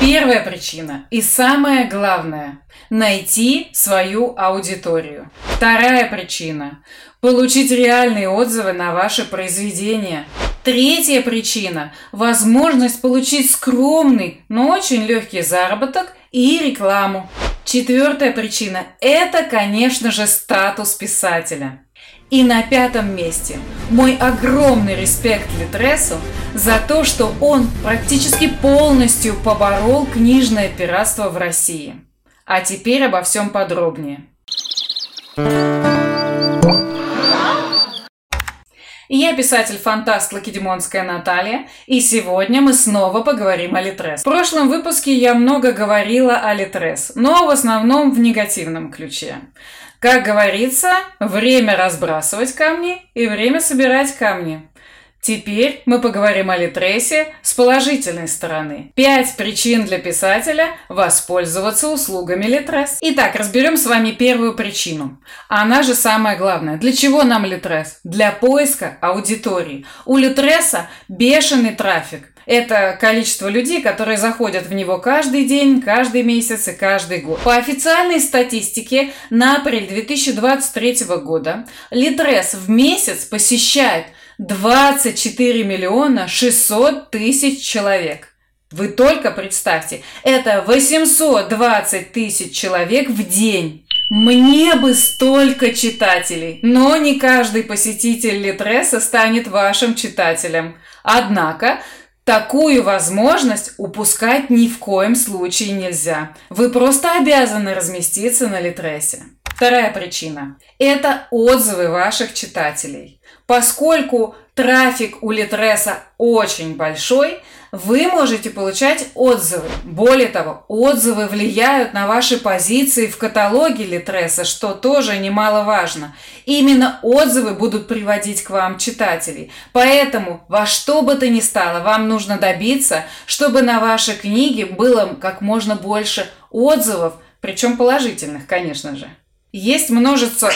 Первая причина и самое главное – найти свою аудиторию. Вторая причина – получить реальные отзывы на ваше произведение. Третья причина – возможность получить скромный, но очень легкий заработок и рекламу. Четвертая причина – это, конечно же, статус писателя. И на пятом месте мой огромный респект Литресу за то, что он практически полностью поборол книжное пиратство в России. А теперь обо всем подробнее. Я писатель-фантаст Лакедемонская Наталья, и сегодня мы снова поговорим о Литрес. В прошлом выпуске я много говорила о Литрес, но в основном в негативном ключе. Как говорится, время разбрасывать камни и время собирать камни. Теперь мы поговорим о Литресе с положительной стороны. Пять причин для писателя воспользоваться услугами Литрес. Итак, разберем с вами первую причину. Она же самая главная. Для чего нам Литрес? Для поиска аудитории. У Литреса бешеный трафик. Это количество людей, которые заходят в него каждый день, каждый месяц и каждый год. По официальной статистике на апрель 2023 года Литрес в месяц посещает 24 миллиона 600 тысяч человек. Вы только представьте, это 820 тысяч человек в день. Мне бы столько читателей, но не каждый посетитель Литреса станет вашим читателем. Однако Такую возможность упускать ни в коем случае нельзя. Вы просто обязаны разместиться на Литресе. Вторая причина – это отзывы ваших читателей. Поскольку трафик у Литреса очень большой, вы можете получать отзывы. Более того, отзывы влияют на ваши позиции в каталоге Литреса, что тоже немаловажно. Именно отзывы будут приводить к вам читателей. Поэтому во что бы то ни стало, вам нужно добиться, чтобы на ваши книги было как можно больше отзывов, причем положительных, конечно же. Есть множество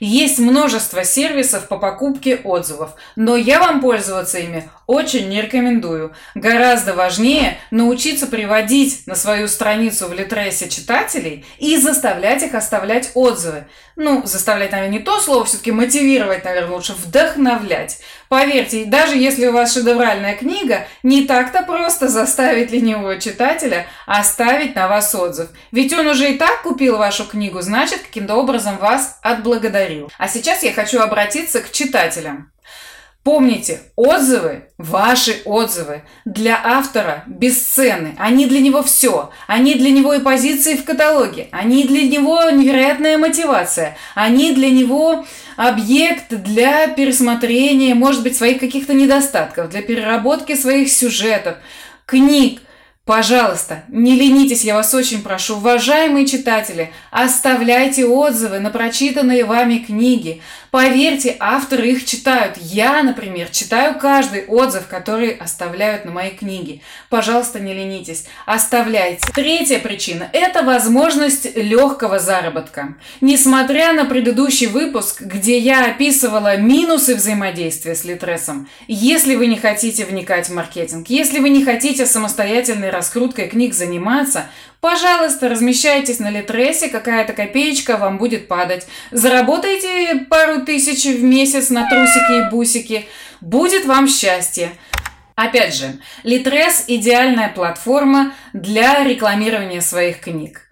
есть множество сервисов по покупке отзывов, но я вам пользоваться ими очень не рекомендую. Гораздо важнее научиться приводить на свою страницу в Литресе читателей и заставлять их оставлять отзывы. Ну, заставлять, наверное, не то слово, все-таки мотивировать, наверное, лучше вдохновлять. Поверьте, даже если у вас шедевральная книга, не так-то просто заставить ленивого читателя оставить на вас отзыв. Ведь он уже и так купил вашу книгу, значит, каким-то образом вас отблагодарил. А сейчас я хочу обратиться к читателям. Помните, отзывы, ваши отзывы для автора бесценны. Они для него все. Они для него и позиции в каталоге. Они для него невероятная мотивация. Они для него объект для пересмотрения, может быть, своих каких-то недостатков, для переработки своих сюжетов, книг – Пожалуйста, не ленитесь, я вас очень прошу, уважаемые читатели, оставляйте отзывы на прочитанные вами книги. Поверьте, авторы их читают. Я, например, читаю каждый отзыв, который оставляют на мои книги. Пожалуйста, не ленитесь, оставляйте. Третья причина – это возможность легкого заработка. Несмотря на предыдущий выпуск, где я описывала минусы взаимодействия с Литресом, если вы не хотите вникать в маркетинг, если вы не хотите самостоятельной раскруткой книг заниматься, пожалуйста, размещайтесь на Литресе, какая-то копеечка вам будет падать. Заработайте пару тысяч в месяц на трусики и бусики. Будет вам счастье. Опять же, Литрес – идеальная платформа для рекламирования своих книг.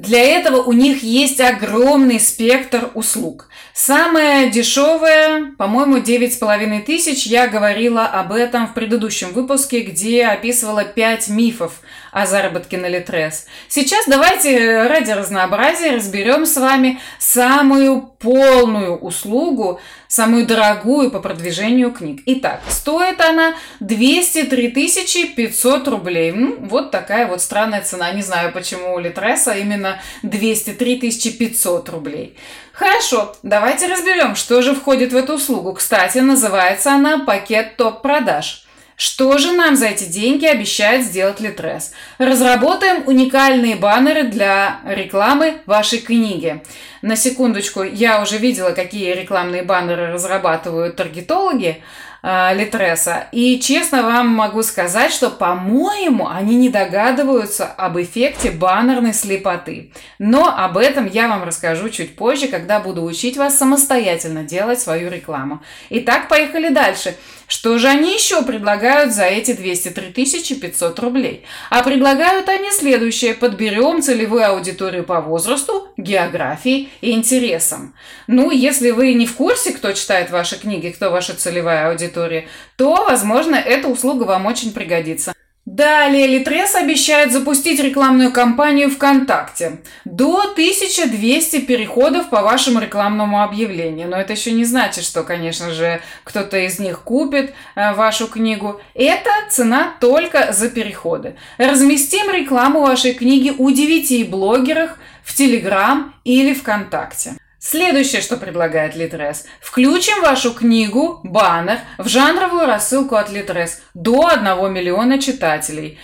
Для этого у них есть огромный спектр услуг. Самое дешевое, по-моему, 9,5 тысяч. Я говорила об этом в предыдущем выпуске, где описывала 5 мифов о заработке на Литрес. Сейчас давайте ради разнообразия разберем с вами самую полную услугу, самую дорогую по продвижению книг. Итак, стоит она 203 500 рублей. Ну, вот такая вот странная цена. Не знаю, почему у Литреса именно 203 500 рублей. Хорошо, давайте разберем, что же входит в эту услугу. Кстати, называется она пакет топ-продаж. Что же нам за эти деньги обещает сделать Литрес? Разработаем уникальные баннеры для рекламы вашей книги. На секундочку, я уже видела, какие рекламные баннеры разрабатывают таргетологи. э, Литреса. И честно вам могу сказать, что, по-моему, они не догадываются об эффекте баннерной слепоты. Но об этом я вам расскажу чуть позже, когда буду учить вас самостоятельно делать свою рекламу. Итак, поехали дальше. Что же они еще предлагают за эти 203 500 рублей? А предлагают они следующее. Подберем целевую аудиторию по возрасту, географии и интересам. Ну, если вы не в курсе, кто читает ваши книги, кто ваша целевая аудитория, то, возможно, эта услуга вам очень пригодится. Далее Литрес обещает запустить рекламную кампанию ВКонтакте. До 1200 переходов по вашему рекламному объявлению. Но это еще не значит, что, конечно же, кто-то из них купит э, вашу книгу. Это цена только за переходы. Разместим рекламу вашей книги у 9 блогерах в Телеграм или ВКонтакте. Следующее, что предлагает Литрес. Включим вашу книгу, баннер, в жанровую рассылку от Литрес до 1 миллиона читателей.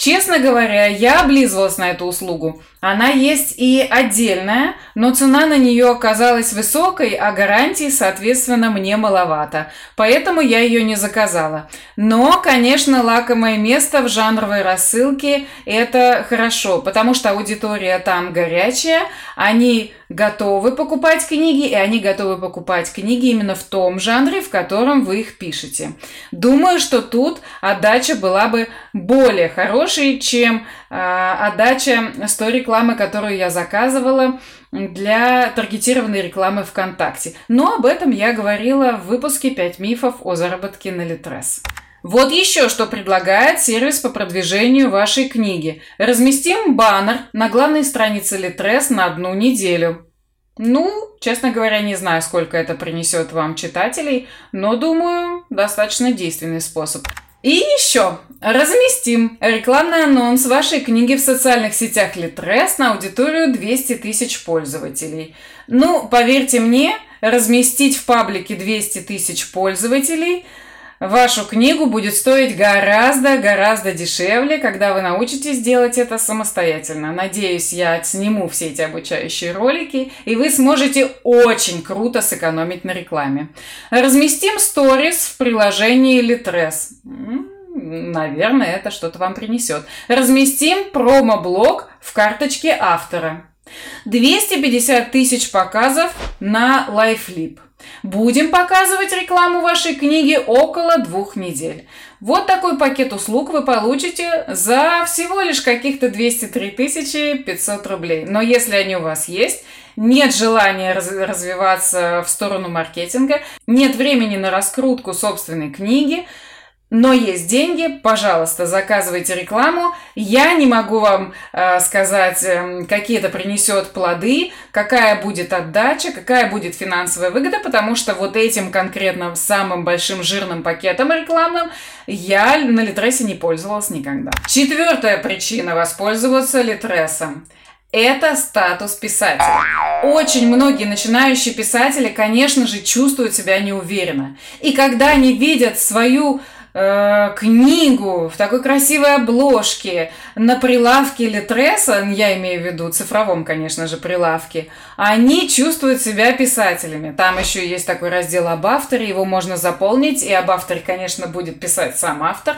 Честно говоря, я облизывалась на эту услугу. Она есть и отдельная, но цена на нее оказалась высокой, а гарантии, соответственно, мне маловато. Поэтому я ее не заказала. Но, конечно, лакомое место в жанровой рассылке – это хорошо, потому что аудитория там горячая, они готовы покупать книги, и они готовы покупать книги именно в том жанре, в котором вы их пишете. Думаю, что тут отдача была бы более хорошей, чем э, отдача с той рекламы, которую я заказывала для таргетированной рекламы ВКонтакте. Но об этом я говорила в выпуске «5 мифов о заработке на Литрес». Вот еще что предлагает сервис по продвижению вашей книги. Разместим баннер на главной странице Литрес на одну неделю. Ну, честно говоря, не знаю, сколько это принесет вам читателей, но думаю, достаточно действенный способ. И еще разместим рекламный анонс вашей книги в социальных сетях Литрес на аудиторию 200 тысяч пользователей. Ну, поверьте мне, разместить в паблике 200 тысяч пользователей – Вашу книгу будет стоить гораздо-гораздо дешевле, когда вы научитесь делать это самостоятельно. Надеюсь, я сниму все эти обучающие ролики, и вы сможете очень круто сэкономить на рекламе. Разместим сторис в приложении Litres. Наверное, это что-то вам принесет. Разместим промо-блог в карточке автора. 250 тысяч показов на LifeLip. Будем показывать рекламу вашей книги около двух недель. Вот такой пакет услуг вы получите за всего лишь каких-то 203 500 рублей. Но если они у вас есть, нет желания развиваться в сторону маркетинга, нет времени на раскрутку собственной книги – но есть деньги, пожалуйста, заказывайте рекламу. Я не могу вам э, сказать, э, какие это принесет плоды, какая будет отдача, какая будет финансовая выгода, потому что вот этим конкретно самым большим жирным пакетом рекламным я на Литресе не пользовалась никогда. Четвертая причина воспользоваться Литресом – это статус писателя. Очень многие начинающие писатели, конечно же, чувствуют себя неуверенно. И когда они видят свою э, книгу в такой красивой обложке на прилавке Литреса, я имею в виду цифровом, конечно же, прилавке, они чувствуют себя писателями. Там еще есть такой раздел об авторе, его можно заполнить, и об авторе, конечно, будет писать сам автор.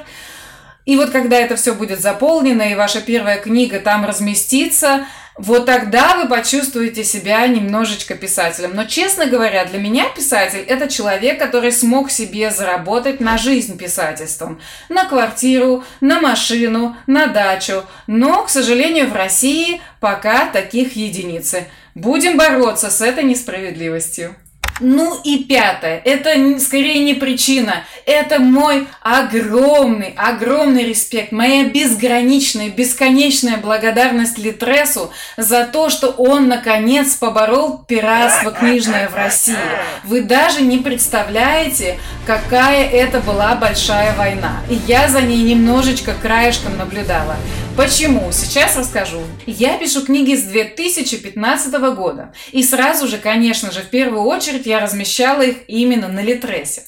И вот когда это все будет заполнено, и ваша первая книга там разместится, вот тогда вы почувствуете себя немножечко писателем. Но, честно говоря, для меня писатель – это человек, который смог себе заработать на жизнь писательством. На квартиру, на машину, на дачу. Но, к сожалению, в России пока таких единицы. Будем бороться с этой несправедливостью. Ну и пятое, это скорее не причина, это мой огромный, огромный респект, моя безграничная, бесконечная благодарность Литресу за то, что он наконец поборол пиратство книжное в России. Вы даже не представляете, какая это была большая война. И я за ней немножечко краешком наблюдала. Почему? Сейчас расскажу. Я пишу книги с 2015 года. И сразу же, конечно же, в первую очередь я размещала их именно на Литресе.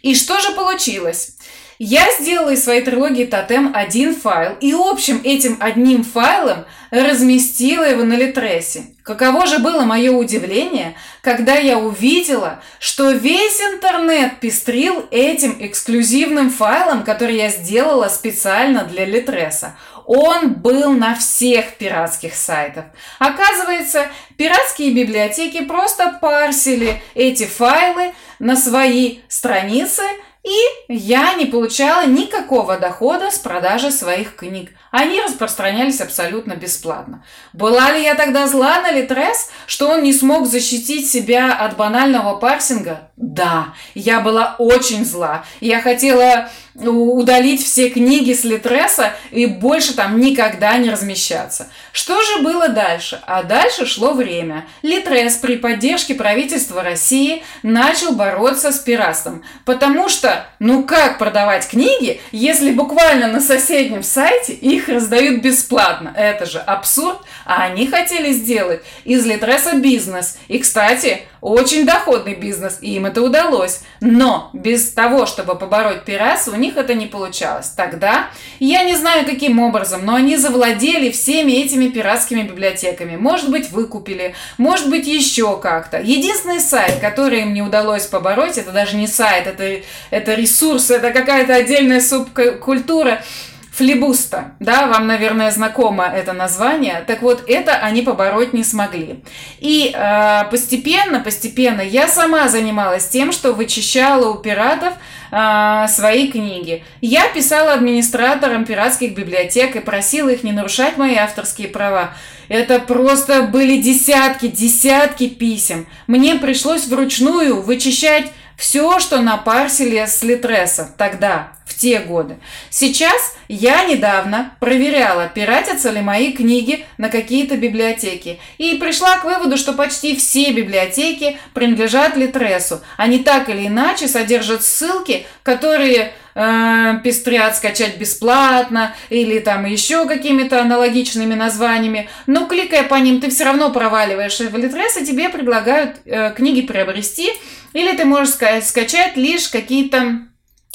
И что же получилось? Я сделала из своей трилогии «Тотем» один файл, и общим этим одним файлом разместила его на Литресе. Каково же было мое удивление, когда я увидела, что весь интернет пестрил этим эксклюзивным файлом, который я сделала специально для Литреса. Он был на всех пиратских сайтах. Оказывается, пиратские библиотеки просто парсили эти файлы на свои страницы – и я не получала никакого дохода с продажи своих книг. Они распространялись абсолютно бесплатно. Была ли я тогда зла на Литрес, что он не смог защитить себя от банального парсинга? Да, я была очень зла. Я хотела удалить все книги с Литреса и больше там никогда не размещаться. Что же было дальше? А дальше шло время. Литрес при поддержке правительства России начал бороться с пиратством. Потому что, ну как продавать книги, если буквально на соседнем сайте их раздают бесплатно? Это же абсурд. А они хотели сделать из Литреса бизнес. И, кстати, очень доходный бизнес, и им это удалось. Но без того, чтобы побороть пиратство, у них это не получалось. Тогда, я не знаю каким образом, но они завладели всеми этими пиратскими библиотеками. Может быть, выкупили, может быть, еще как-то. Единственный сайт, который им не удалось побороть, это даже не сайт, это, это ресурс, это какая-то отдельная субкультура – флибуста, да, вам, наверное, знакомо это название. Так вот, это они побороть не смогли. И э, постепенно, постепенно я сама занималась тем, что вычищала у пиратов э, свои книги. Я писала администраторам пиратских библиотек и просила их не нарушать мои авторские права. Это просто были десятки, десятки писем. Мне пришлось вручную вычищать все, что напарсили с Литреса тогда, в те годы. Сейчас я недавно проверяла, пиратятся ли мои книги на какие-то библиотеки. И пришла к выводу, что почти все библиотеки принадлежат Литресу. Они так или иначе содержат ссылки, которые э, пестрят скачать бесплатно или там еще какими-то аналогичными названиями. Но кликая по ним, ты все равно проваливаешься в Литрес, и тебе предлагают э, книги приобрести – или ты можешь скачать лишь какие-то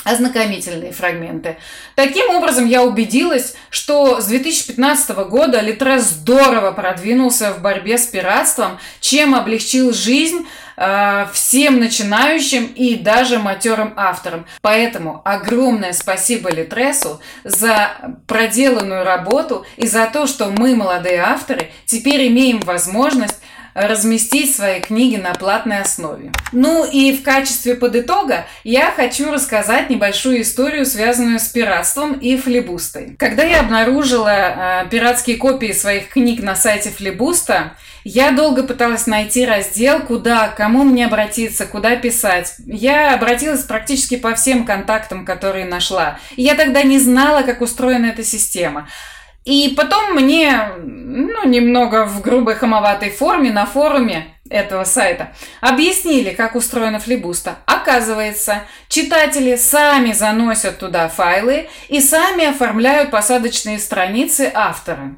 ознакомительные фрагменты. Таким образом, я убедилась, что с 2015 года Литрес здорово продвинулся в борьбе с пиратством, чем облегчил жизнь э, всем начинающим и даже матерым авторам. Поэтому огромное спасибо Литресу за проделанную работу и за то, что мы, молодые авторы, теперь имеем возможность разместить свои книги на платной основе. Ну и в качестве подытога я хочу рассказать небольшую историю, связанную с пиратством и флибустой. Когда я обнаружила э, пиратские копии своих книг на сайте флибуста, я долго пыталась найти раздел, куда, кому мне обратиться, куда писать. Я обратилась практически по всем контактам, которые нашла. И я тогда не знала, как устроена эта система. И потом мне, ну, немного в грубой хамоватой форме на форуме этого сайта объяснили, как устроена флибуста. Оказывается, читатели сами заносят туда файлы и сами оформляют посадочные страницы автора.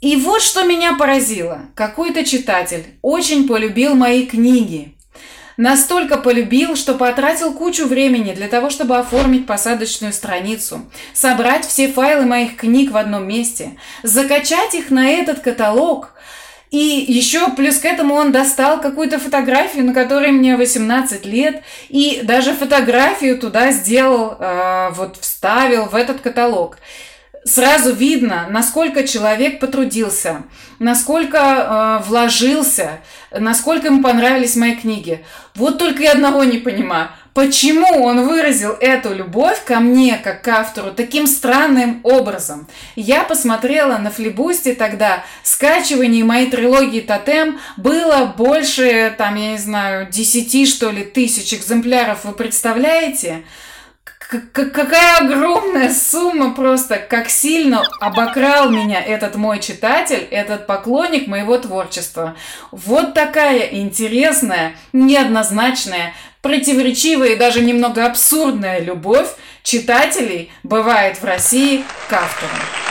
И вот что меня поразило. Какой-то читатель очень полюбил мои книги, Настолько полюбил, что потратил кучу времени для того, чтобы оформить посадочную страницу, собрать все файлы моих книг в одном месте, закачать их на этот каталог – и еще плюс к этому он достал какую-то фотографию, на которой мне 18 лет, и даже фотографию туда сделал, э, вот вставил в этот каталог сразу видно, насколько человек потрудился, насколько э, вложился, насколько ему понравились мои книги. Вот только я одного не понимаю. Почему он выразил эту любовь ко мне, как к автору, таким странным образом? Я посмотрела на флибусте тогда, скачивание моей трилогии «Тотем» было больше, там, я не знаю, 10, что ли, тысяч экземпляров, вы представляете? Какая огромная сумма просто, как сильно обокрал меня этот мой читатель, этот поклонник моего творчества. Вот такая интересная, неоднозначная, противоречивая и даже немного абсурдная любовь читателей бывает в России к автору.